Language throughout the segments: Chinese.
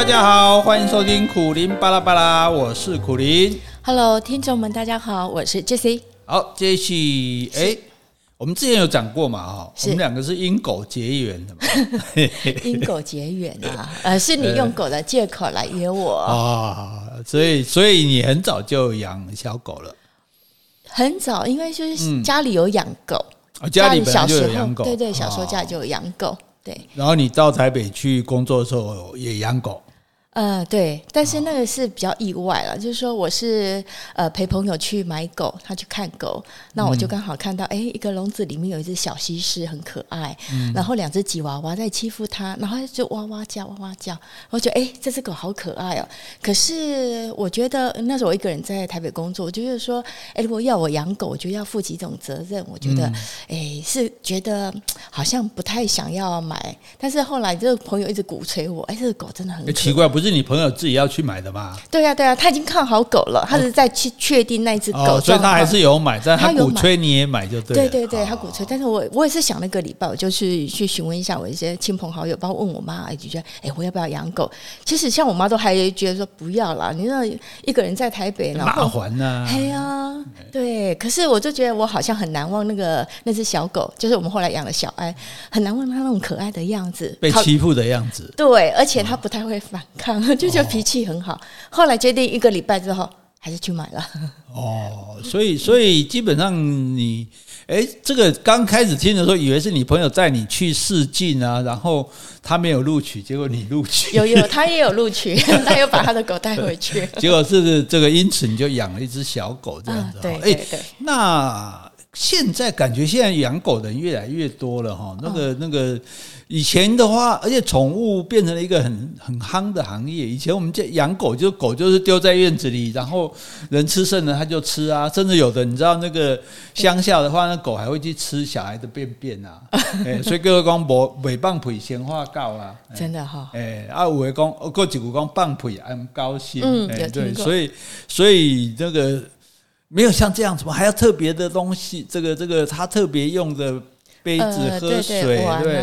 大家好，欢迎收听苦林巴拉巴拉，我是苦林。Hello，听众们，大家好，我是 Jessie。好，Jessie，哎，我们之前有讲过嘛，哈，我们两个是因狗结缘的嘛，因狗结缘啊，呃，是你用狗的借口来约我啊，所以，所以你很早就养小狗了，很早，因为就是家里有养狗，嗯、家里小时候养狗，对对，小时候家里就有养狗。对，然后你到台北去工作的时候也养狗。呃，对，但是那个是比较意外了，就是说我是呃陪朋友去买狗，他去看狗，那我就刚好看到，哎，一个笼子里面有一只小西施，很可爱，然后两只吉娃娃在欺负它，然后就哇哇叫，哇哇叫，我觉得哎，这只狗好可爱哦。可是我觉得那时候我一个人在台北工作，我就是说，哎，如果要我养狗，我就要负起一种责任，我觉得，哎，是觉得好像不太想要买，但是后来这个朋友一直鼓吹我，哎，这个狗真的很奇怪，不。不是你朋友自己要去买的吗？对呀、啊，对呀、啊，他已经看好狗了，他是在去确定那只狗、哦，所以他还是有买，但他鼓吹你也买就对。对对对，他鼓吹，但是我我也是想那个礼拜，我就去去询问一下我一些亲朋好友，包括问我妈，哎，就觉得哎，我要不要养狗？其实像我妈都还觉得说不要啦，你那一个人在台北，然后麻烦呐、啊。哎呀，对，可是我就觉得我好像很难忘那个那只小狗，就是我们后来养的小爱，很难忘它那种可爱的样子，被欺负的样子。对，而且它不太会反抗，就觉得脾气。很好，后来决定一个礼拜之后还是去买了。哦，所以所以基本上你，哎，这个刚开始听的时候，以为是你朋友带你去试镜啊，然后他没有录取，结果你录取。有有，他也有录取，他又把他的狗带回去。结果是这个，因此你就养了一只小狗这样子。对对对。那现在感觉现在养狗的人越来越多了哈，那个那个。以前的话，而且宠物变成了一个很很夯的行业。以前我们家养狗，就狗就是丢在院子里，然后人吃剩了它就吃啊。甚至有的你知道，那个乡下的话，那狗还会去吃小孩的便便啊。欸、所以各位讲无未放屁先话告啊，真的哈。哎，啊有的讲，过几股讲放屁很高兴。嗯，对，所以所以这个没有像这样子嘛，还要特别的东西，这个这个他特别用的。杯子喝水，对，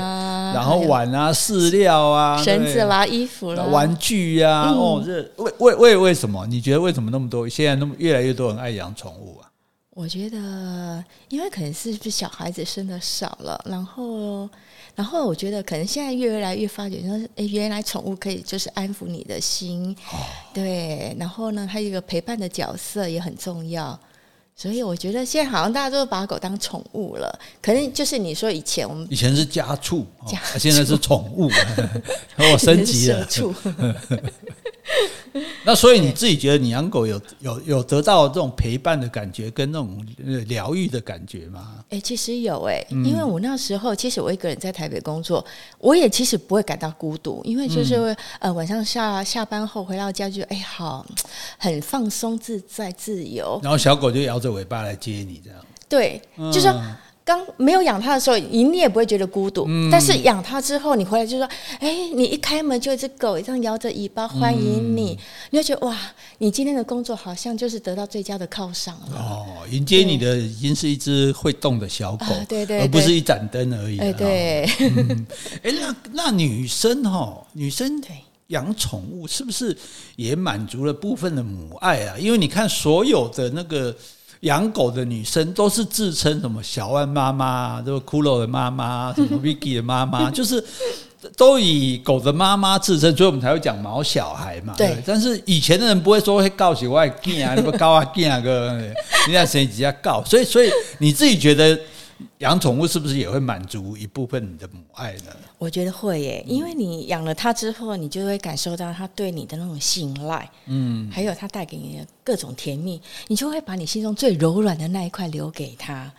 然后碗啊、饲料啊、绳子啦、衣服啦、玩具呀，哦，这为为为为什么？你觉得为什么那么多？现在那么越来越多人爱养宠物啊？我觉得，因为可能是不是小孩子生的少了，然后，然后我觉得可能现在越来越发觉说，哎，原来宠物可以就是安抚你的心，对，然后呢，它一个陪伴的角色也很重要。所以我觉得现在好像大家都把狗当宠物了，可能就是你说以前我们以前是家畜，家畜现在是宠物，我升级了。那所以你自己觉得你养狗有有有得到这种陪伴的感觉跟那种疗愈的感觉吗？哎、欸，其实有哎、欸，因为我那时候其实我一个人在台北工作，我也其实不会感到孤独，因为就是、嗯、呃晚上下下班后回到家就哎、欸、好很放松自在自由，然后小狗就摇着尾巴来接你这样，对，就是刚没有养它的时候，你你也不会觉得孤独。嗯、但是养它之后，你回来就说：“哎，你一开门就一只狗，这样摇着尾巴欢迎你。嗯”你就觉得哇，你今天的工作好像就是得到最佳的犒赏了。哦，迎接你的已经是一只会动的小狗，对，对对，而不是一盏灯而已。哎，对。哎、嗯，那那女生哈，女生养宠物是不是也满足了部分的母爱啊？因为你看所有的那个。养狗的女生都是自称什么小万妈妈，这个骷髅的妈妈，什么 Vicky 的妈妈，就是都以狗的妈妈自称，所以我们才会讲毛小孩嘛。对，但是以前的人不会说会告起外 g 啊，你不告啊 g 啊个，人家谁直接告？所以，所以你自己觉得？养宠物是不是也会满足一部分你的母爱呢？我觉得会耶，因为你养了它之后，你就会感受到它对你的那种信赖，嗯，还有它带给你的各种甜蜜，你就会把你心中最柔软的那一块留给它。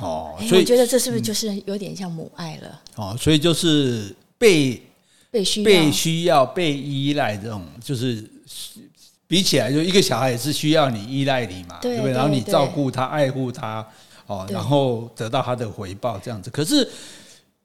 哦，所以我觉得这是不是就是有点像母爱了？哦，所以就是被被需被需要被依赖这种，就是比起来，就一个小孩也是需要你依赖你嘛，对不对？然后你照顾他、爱护他。哦，然后得到他的回报这样子。可是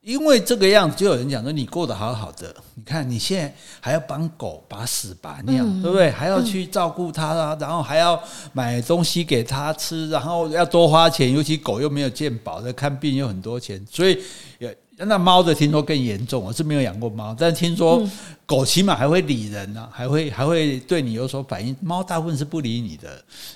因为这个样子，就有人讲说你过得好好的，你看你现在还要帮狗把屎把尿，嗯、对不对？还要去照顾它啊，然后还要买东西给它吃，然后要多花钱，尤其狗又没有健保的，看病又很多钱，所以也。那猫的听说更严重，我是没有养过猫，但听说狗起码还会理人呢、啊，还会还会对你有所反应。猫大部分是不理你的，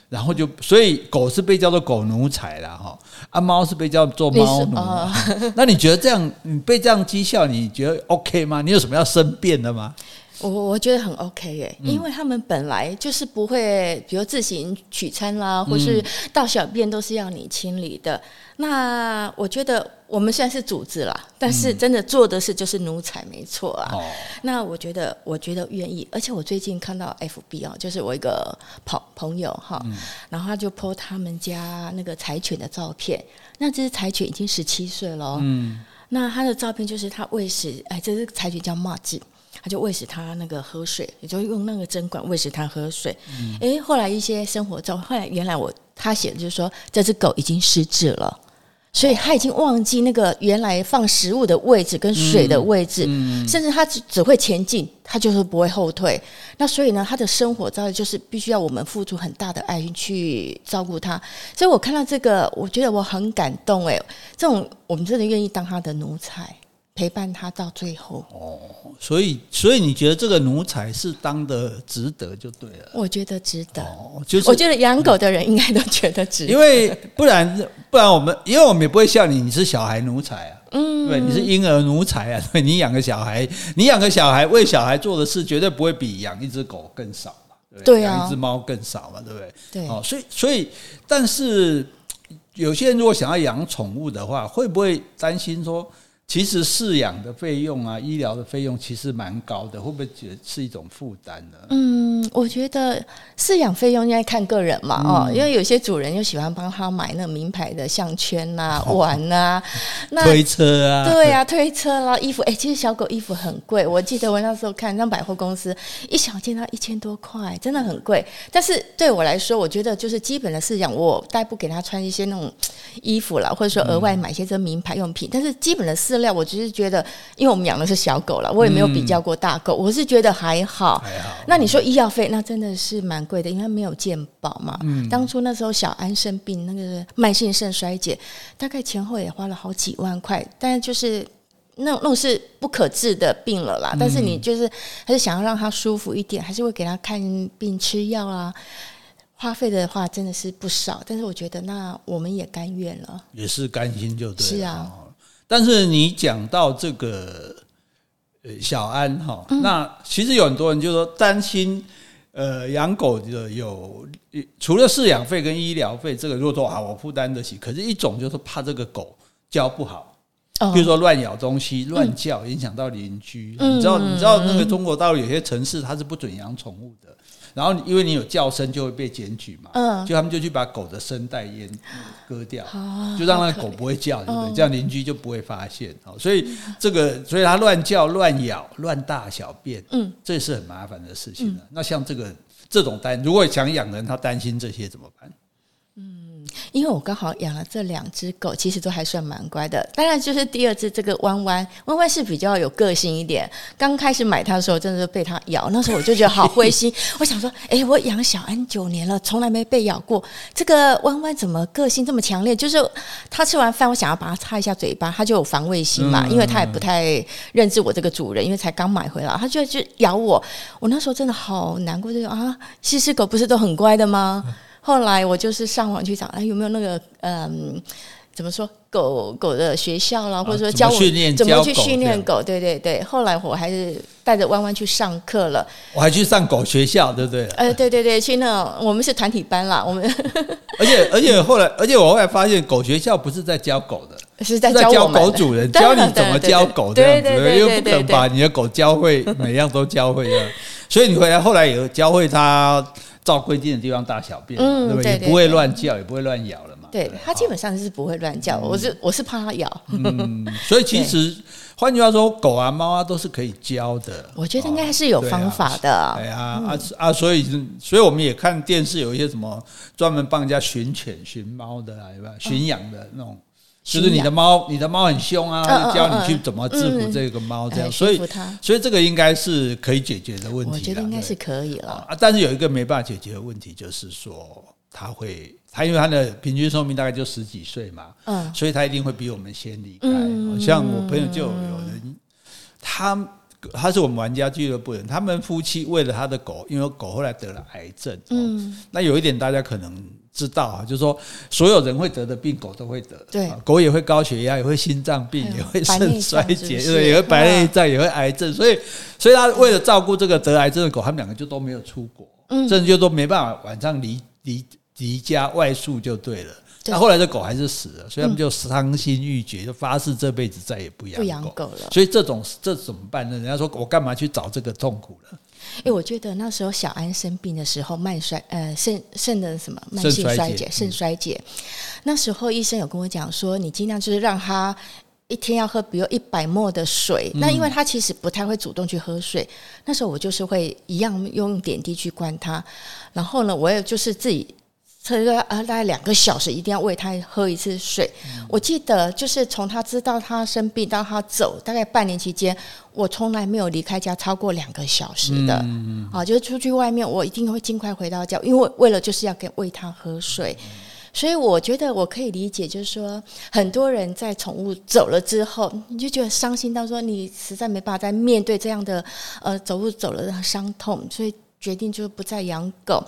然后就所以狗是被叫做狗奴才了哈，啊猫是被叫做猫奴。那你觉得这样你被这样讥笑，你觉得 OK 吗？你有什么要申辩的吗？我我觉得很 OK 耶，因为他们本来就是不会，比如自行取餐啦，或是到小便都是要你清理的。那我觉得我们现在是组织啦，但是真的做的事就是奴才，没错啊。嗯、那我觉得，我觉得愿意，而且我最近看到 FB 哦，就是我一个朋朋友哈，嗯、然后他就 po 他们家那个柴犬的照片。那这只柴犬已经十七岁了，嗯，那他的照片就是他喂食，哎，这只柴犬叫马吉，他就喂食他那个喝水，也就用那个针管喂食他喝水。哎、嗯，后来一些生活照，后来原来我他写的就是说，这只狗已经失智了。所以他已经忘记那个原来放食物的位置跟水的位置，甚至他只只会前进，他就是不会后退。那所以呢，他的生活照就是必须要我们付出很大的爱心去照顾他。所以我看到这个，我觉得我很感动。诶，这种我们真的愿意当他的奴才。陪伴他到最后。哦，所以所以你觉得这个奴才是当的值得就对了。我觉得值得，哦，就是我觉得养狗的人应该都觉得值得，因为不然不然我们因为我们也不会笑你，你是小孩奴才啊，嗯，对，你是婴儿奴才啊，对，你养个小孩，你养个小孩为小孩做的事绝对不会比养一只狗更少嘛，对，对啊，养一只猫更少嘛，对不对？对，哦，所以所以但是有些人如果想要养宠物的话，会不会担心说？其实饲养的费用啊，医疗的费用其实蛮高的，会不会觉得是一种负担呢？嗯，我觉得饲养费用应该看个人嘛，哦，因为有些主人又喜欢帮他买那名牌的项圈啊、碗啊，那推车啊，对啊，推车啦、衣服，哎，其实小狗衣服很贵，我记得我那时候看那百货公司一小件要一千多块，真的很贵。但是对我来说，我觉得就是基本的饲养，我代步给他穿一些那种衣服啦，或者说额外买一些这名牌用品，但是基本的饲料，我只是觉得，因为我们养的是小狗了，我也没有比较过大狗，嗯、我是觉得还好。还好。那你说医药费，那真的是蛮贵的，因为没有健保嘛。嗯。当初那时候小安生病，那个慢性肾衰竭，大概前后也花了好几万块，但是就是那那种是不可治的病了啦。嗯、但是你就是还是想要让他舒服一点，还是会给他看病吃药啊。花费的话真的是不少，但是我觉得那我们也甘愿了，也是甘心就对了。是啊。但是你讲到这个呃小安哈，那其实有很多人就说担心呃养狗的有除了饲养费跟医疗费，这个如果说啊我负担得起，可是一种就是怕这个狗教不好，比如说乱咬东西、乱叫，影响到邻居。你知道你知道那个中国大陆有些城市它是不准养宠物的。然后因为你有叫声就会被检举嘛，嗯，就他们就去把狗的声带阉割掉，就让那个狗不会叫，对不对？这样邻居就不会发现。所以这个，所以它乱叫、乱咬、乱大小便，嗯，这是很麻烦的事情。那像这个这种担，如果想养人，他担心这些怎么办？因为我刚好养了这两只狗，其实都还算蛮乖的。当然，就是第二只这个弯弯，弯弯是比较有个性一点。刚开始买它的时候，真的是被它咬，那时候我就觉得好灰心。我想说，哎，我养小安九年了，从来没被咬过。这个弯弯怎么个性这么强烈？就是它吃完饭，我想要把它擦一下嘴巴，它就有防卫心嘛，因为它也不太认识我这个主人，因为才刚买回来，它就就咬我。我那时候真的好难过，就说啊，西施狗不是都很乖的吗？后来我就是上网去找，哎，有没有那个嗯，怎么说狗狗的学校啦，或者说教我怎么去训练狗？对对对。后来我还是带着弯弯去上课了。我还去上狗学校，对不对？呃，对对对，去那我们是团体班啦，我们。而且而且后来，而且我后来发现，狗学校不是在教狗的，是在教，教狗主人，教你怎么教狗这样子，又不可能把你的狗教会，每样都教会的。所以你回来后来有教会他。照规定的地方大小便，嗯，对不对？也不会乱叫，也不会乱咬了嘛。对，它基本上是不会乱叫，我是我是怕它咬。嗯，所以其实换句话说，狗啊、猫啊都是可以教的。我觉得应该是有方法的。对啊，啊啊，所以所以我们也看电视有一些什么专门帮人家寻犬、寻猫的啊，有没有？寻养的那种就是你的猫，你的猫很凶啊，嗯、教你去怎么制服这个猫，这样，嗯、所以所以这个应该是可以解决的问题。我觉得应该是可以了。啊，但是有一个没办法解决的问题，就是说它会，它因为它的平均寿命大概就十几岁嘛，嗯，所以它一定会比我们先离开。嗯、像我朋友就有人，他他是我们玩家俱乐部人，他们夫妻为了他的狗，因为狗后来得了癌症，嗯，那有一点大家可能。知道啊，就是说，所有人会得的病，狗都会得。对，狗也会高血压，也会心脏病，也会肾衰竭，对，也会白内障，也会癌症。所以，所以他为了照顾这个得癌症的狗，他们两个就都没有出国，甚至就都没办法晚上离离离家外宿就对了。那后来这狗还是死了，所以他们就伤心欲绝，就发誓这辈子再也不养不养狗了。所以这种这怎么办呢？人家说我干嘛去找这个痛苦了？哎，我觉得那时候小安生病的时候，慢衰呃肾肾的什么慢性衰竭，肾衰竭。那时候医生有跟我讲说，你尽量就是让他一天要喝比如一百 ml 的水。那因为他其实不太会主动去喝水，那时候我就是会一样用点滴去灌他。然后呢，我也就是自己。他说啊，大概两个小时一定要喂他喝一次水。我记得就是从他知道他生病到他走，大概半年期间，我从来没有离开家超过两个小时的。啊，就是出去外面，我一定会尽快回到家，因为为了就是要给喂他喝水。所以我觉得我可以理解，就是说很多人在宠物走了之后，你就觉得伤心到说你实在没办法再面对这样的呃走路走了的伤痛，所以决定就不再养狗。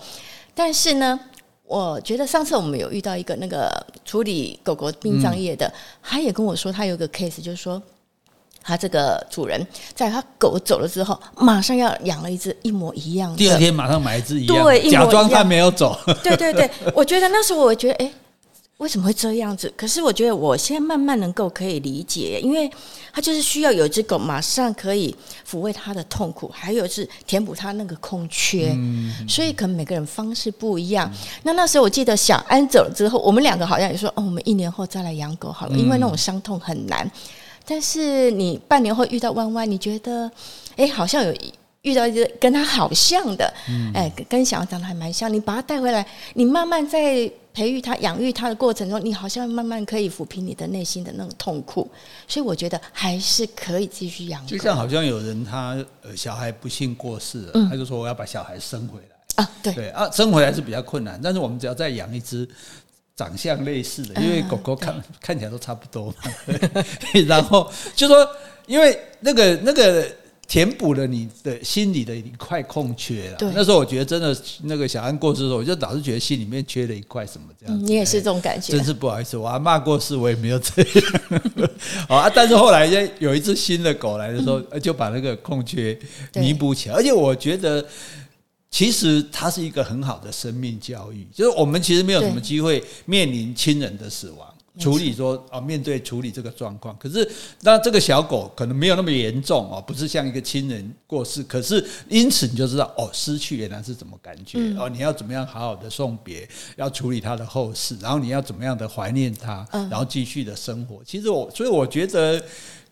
但是呢，我觉得上次我们有遇到一个那个处理狗狗殡葬业的，嗯、他也跟我说，他有个 case，就是说他这个主人在他狗走了之后，马上要养了一只一模一样的，第二天马上买一只一样，对，假装他没有走。对对对，我觉得那时候我觉得，哎。为什么会这样子？可是我觉得我现在慢慢能够可以理解，因为他就是需要有一只狗马上可以抚慰他的痛苦，还有是填补他那个空缺。嗯，所以可能每个人方式不一样。嗯，那那时候我记得小安走了之后，我们两个好像也说，哦，我们一年后再来养狗好了，因为那种伤痛很难。但是你半年后遇到弯弯，你觉得，哎，好像有遇到一只跟他好像的，哎，跟小孩长得还蛮像。你把他带回来，你慢慢在。培育他、养育他的过程中，你好像慢慢可以抚平你的内心的那种痛苦，所以我觉得还是可以继续养。就像好像有人他呃小孩不幸过世了，嗯、他就说我要把小孩生回来啊，对对啊，生回来是比较困难，但是我们只要再养一只长相类似的，因为狗狗看、嗯、看起来都差不多嘛，然后就说因为那个那个。填补了你的心里的一块空缺了。对，那时候我觉得真的，那个小安过世的时候，我就老是觉得心里面缺了一块什么这样、嗯。你也是这种感觉？真是不好意思，我阿妈过世，我也没有这样。啊，但是后来有一只新的狗来的时候，就把那个空缺弥补起来。而且我觉得，其实它是一个很好的生命教育，就是我们其实没有什么机会面临亲人的死亡。处理说啊，面对处理这个状况，可是那这个小狗可能没有那么严重哦，不是像一个亲人过世，可是因此你就知道哦，失去原来是怎么感觉哦，你要怎么样好好的送别，要处理它的后事，然后你要怎么样的怀念它，然后继续的生活。其实我所以我觉得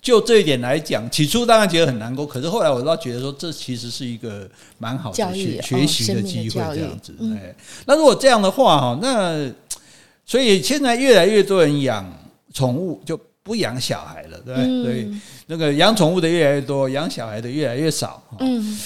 就这一点来讲，起初当然觉得很难过，可是后来我倒觉得说这其实是一个蛮好的学学习的机会，这样子。哎，那如果这样的话哈，那。所以现在越来越多人养宠物就不养小孩了，对不对？所以那个养宠物的越来越多，养小孩的越来越少。嗯，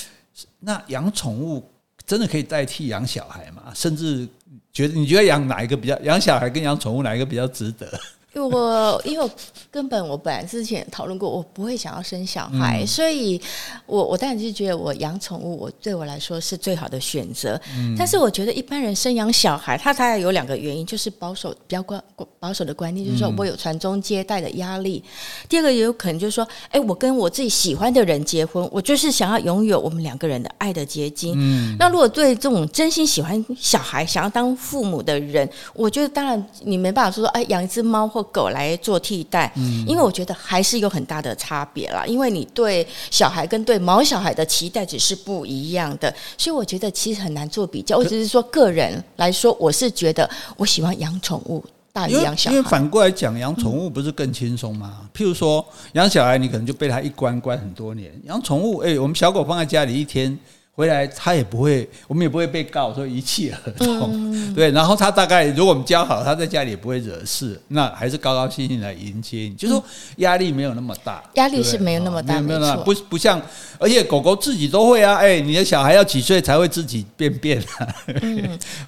那养宠物真的可以代替养小孩吗？甚至觉得你觉得养哪一个比较？养小孩跟养宠物哪一个比较值得？因为我因为我根本我本来之前讨论过，我不会想要生小孩，嗯、所以我我当然就觉得我养宠物，我对我来说是最好的选择。嗯、但是我觉得一般人生养小孩，他大概有两个原因，就是保守比较关保守的观念，就是说我有传宗接代的压力。嗯、第二个也有可能就是说，哎，我跟我自己喜欢的人结婚，我就是想要拥有我们两个人的爱的结晶。嗯、那如果对这种真心喜欢小孩、想要当父母的人，我觉得当然你没办法说说，哎，养一只猫。狗来做替代，嗯，因为我觉得还是有很大的差别啦。因为你对小孩跟对毛小孩的期待值是不一样的，所以我觉得其实很难做比较。我只是说个人来说，我是觉得我喜欢养宠物大于养小孩。因为反过来讲，养宠物不是更轻松吗？譬如说养小孩，你可能就被他一关关很多年；养宠物，哎，我们小狗放在家里一天。回来他也不会，我们也不会被告说遗弃儿童，对。然后他大概如果我们教好，他在家里也不会惹事，那还是高高兴兴来迎接你，就是说压力没有那么大，压力是没有那么大，没有那么不不像，而且狗狗自己都会啊，哎，你的小孩要几岁才会自己便便啊？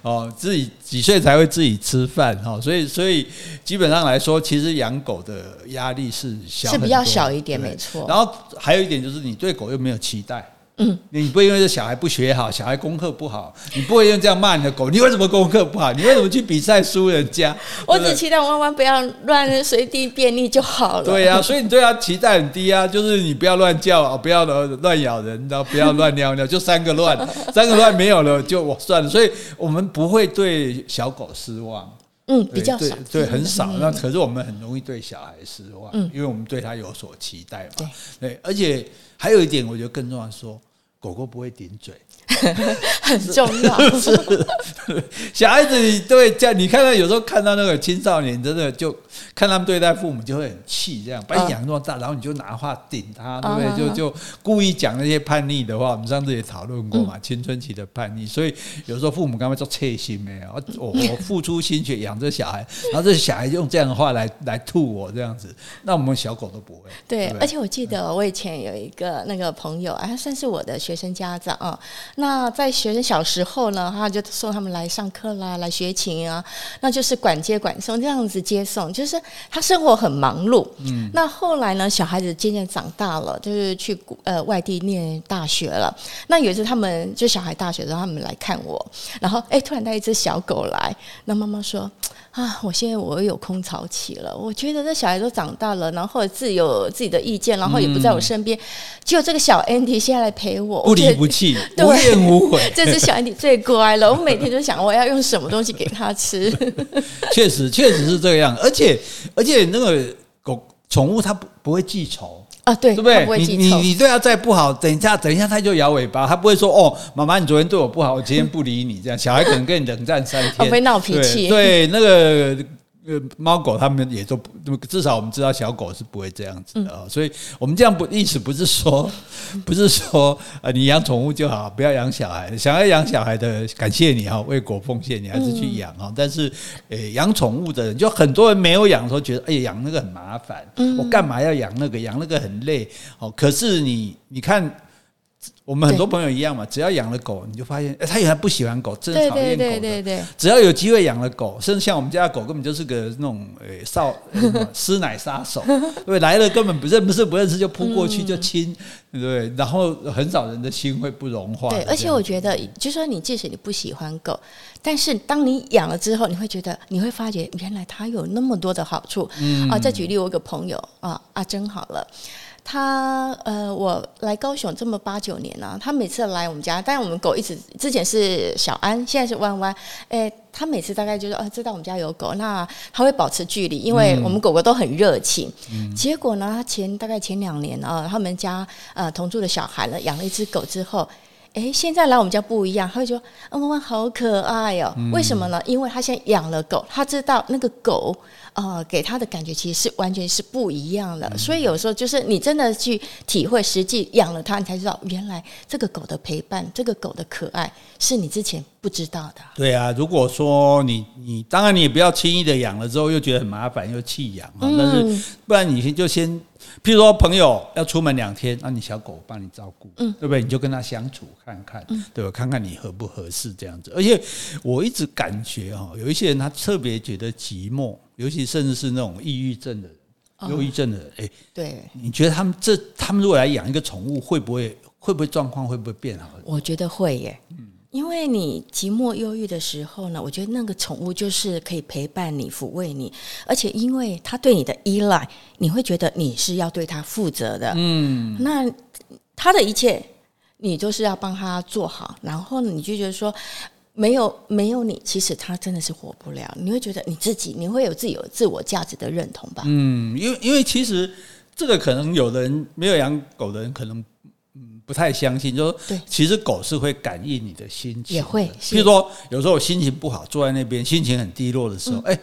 哦，自己几岁才会自己吃饭？哈，所以所以基本上来说，其实养狗的压力是小，是比较小一点，没错。然后还有一点就是，你对狗又没有期待。嗯，你不会因为这小孩不学好，小孩功课不好，你不会用这样骂你的狗。你为什么功课不好？你为什么去比赛输人家？我只期待弯弯不要乱随地便利就好了。对呀、啊，所以你对他期待很低啊，就是你不要乱叫，不要乱咬人，然后不要乱尿尿，就三个乱，三个乱没有了就我算了。所以我们不会对小狗失望。嗯，比较少，对，很少。那可是我们很容易对小孩失望，嗯，因为我们对他有所期待嘛。对，而且还有一点，我觉得更重要说。狗狗不会顶嘴，很重要。是 小孩子，你对这样，你看到有时候看到那个青少年，真的就看他们对待父母就会很气，这样把你养那么大，然后你就拿话顶他，对不对？就就故意讲那些叛逆的话。我们上次也讨论过嘛，青春期的叛逆。所以有时候父母刚刚说切心没有，我我付出心血养这小孩，然后这小孩用这样的话来来吐我这样子，那我们小狗都不会。对，而且我记得我以前有一个那个朋友，哎，算是我的学。学生家长啊，那在学生小时候呢，他就送他们来上课啦，来学琴啊，那就是管接管送这样子接送，就是他生活很忙碌。嗯，那后来呢，小孩子渐渐长大了，就是去呃外地念大学了。那有一次他们就小孩大学的时候，他们来看我，然后哎，突然带一只小狗来，那妈妈说。啊！我现在我又有空巢期了，我觉得这小孩都长大了，然后自己有自己的意见，然后也不在我身边，只有这个小 Andy 现在来陪我，不离不弃，无怨无悔。这只小 Andy 最乖了，我每天都想我要用什么东西给他吃。确实，确实是这样，而且而且那个狗宠物它不不会记仇。啊，对，对不对？你你你对他再不好，等一下等一下他就摇尾巴，他不会说哦，妈妈你昨天对我不好，我今天不理你这样。小孩可能跟你冷战三天，会闹脾气。对，那个。呃，猫狗他们也都不，至少我们知道小狗是不会这样子的啊，所以我们这样不意思不是说，不是说呃你养宠物就好，不要养小孩。想要养小孩的，感谢你哈，为国奉献，你还是去养哈。但是，呃，养宠物的人，就很多人没有养的时候觉得，哎呀，养那个很麻烦，我干嘛要养那个？养那个很累哦。可是你你看。我们很多朋友一样嘛，只要养了狗，你就发现，哎，他原来不喜欢狗，真讨厌狗的。对对对对对。只要有机会养了狗，甚至像我们家的狗，根本就是个那种诶少师奶杀手，对，来了根本不认不是不认识就扑过去就亲，对不对？然后很少人的心会不融化。对，而且我觉得，就是说你即使你不喜欢狗，但是当你养了之后，你会觉得你会发觉原来它有那么多的好处。嗯啊，再举例，我有个朋友啊，阿珍好了。他呃，我来高雄这么八九年了，他每次来我们家，但是我们狗一直之前是小安，现在是弯弯。诶，他每次大概就是啊，知道我们家有狗，那他会保持距离，因为我们狗狗都很热情。嗯、结果呢，他前大概前两年啊，他们家呃同住的小孩呢养了一只狗之后，诶，现在来我们家不一样，他会说啊，弯弯好可爱哦。嗯、为什么呢？因为他现在养了狗，他知道那个狗。呃，给他的感觉其实是完全是不一样的，嗯、所以有时候就是你真的去体会，实际养了它，你才知道原来这个狗的陪伴，这个狗的可爱是你之前不知道的。对啊，如果说你你当然你也不要轻易的养了之后又觉得很麻烦又弃养，嗯、但是不然你先就先，譬如说朋友要出门两天，那你小狗帮你照顾，嗯，对不对？你就跟他相处看看，嗯、对吧？看看你合不合适这样子。而且我一直感觉哈，有一些人他特别觉得寂寞。尤其甚至是那种抑郁症的人，忧郁症的人，哎，对，你觉得他们这他们如果来养一个宠物，会不会会不会状况会不会变好？我觉得会耶，嗯，因为你寂寞忧郁的时候呢，我觉得那个宠物就是可以陪伴你、抚慰你，而且因为它对你的依赖，你会觉得你是要对它负责的，嗯，那它的一切你都是要帮它做好，然后你就觉得说。没有没有你，其实他真的是活不了。你会觉得你自己，你会有自己有自我价值的认同吧？嗯，因为因为其实这个可能有的人没有养狗的人可能嗯不太相信，就说对，其实狗是会感应你的心情，也会。比如说有时候我心情不好，坐在那边心情很低落的时候，哎、嗯。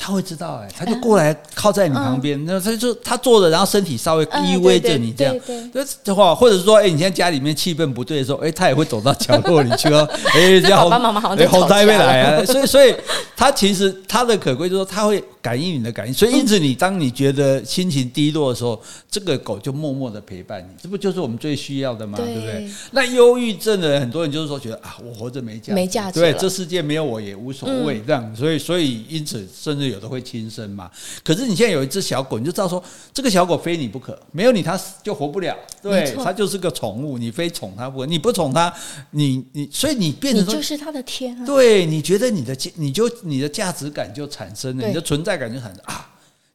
他会知道哎、欸，他就过来靠在你旁边，那他就他坐着，然后身体稍微依偎着你这样，对的话，或者是说，哎，你现在家里面气氛不对的时候，哎，他也会走到角落里去哦，哎，这样，爸爸妈妈好像在吵架，来啊，所以，所以他其实他的可贵就是说，他会感应你的感应，所以因此你当你觉得心情低落的时候，这个狗就默默的陪伴你，这不就是我们最需要的吗？对不对？那忧郁症的人，很多人就是说觉得啊，我活着没价，没价值，对，这世界没有我也无所谓，这样，所以，所以因此甚至。有的会轻生嘛？可是你现在有一只小狗，你就知道说，这个小狗非你不可，没有你它就活不了。对，它就是个宠物，你非宠它不可，你不宠它，你你，所以你变成就是它的天啊。对，你觉得你的你就你的价值感就产生了，你的存在感就很啊。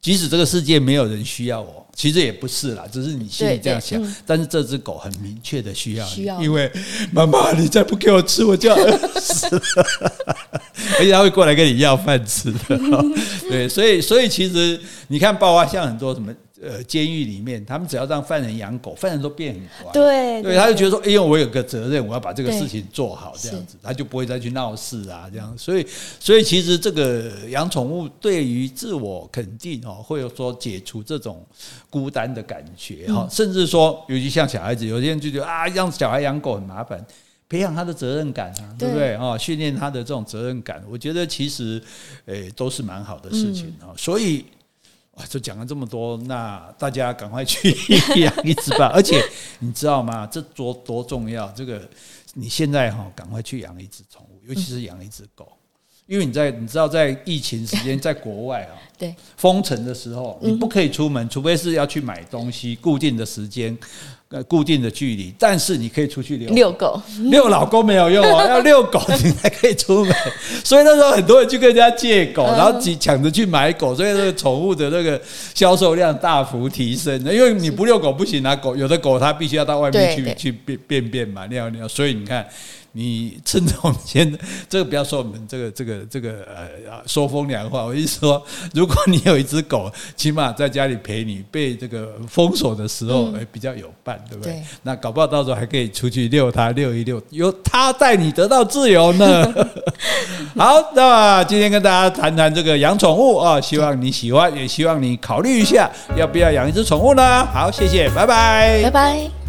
即使这个世界没有人需要我，其实也不是啦，只是你心里这样想。嗯、但是这只狗很明确的需要你，需要因为妈妈，你再不给我吃，我就要饿 死了。而且它会过来跟你要饭吃的。对，所以所以其实你看，包括像很多什么。呃，监狱里面，他们只要让犯人养狗，犯人都变很乖。对，对，他就觉得说，哎呦，我有个责任，我要把这个事情做好，这样子，他就不会再去闹事啊，这样。所以，所以其实这个养宠物对于自我肯定哦，或者说解除这种孤单的感觉哈，甚至说，尤其像小孩子，有些人就觉得啊，让小孩养狗很麻烦，培养他的责任感啊，对不对啊？训练他的这种责任感，我觉得其实诶都是蛮好的事情啊，所以。哇，就讲了这么多，那大家赶快去养 一只吧！而且你知道吗？这多多重要！这个你现在哈，赶快去养一只宠物，尤其是养一只狗，因为你在你知道，在疫情时间，在国外啊，对封城的时候，你不可以出门，除非是要去买东西，固定的时间。固定的距离，但是你可以出去遛遛狗，遛老公没有用哦，要遛狗你才可以出门。所以那时候很多人去跟人家借狗，然后挤抢着去买狗，所以这个宠物的那个销售量大幅提升。因为你不遛狗不行啊，狗有的狗它必须要到外面去去便便便嘛，尿尿，所以你看。你趁着我们现在这个不要说我们这个这个这个呃说风凉话，我意思说，如果你有一只狗，起码在家里陪你，被这个封锁的时候，哎，比较有伴，对不对？对，那搞不好到时候还可以出去遛它，遛一遛，由它带你得到自由呢。好，那么今天跟大家谈谈这个养宠物啊，希望你喜欢，也希望你考虑一下要不要养一只宠物呢？好，谢谢，拜拜，拜拜。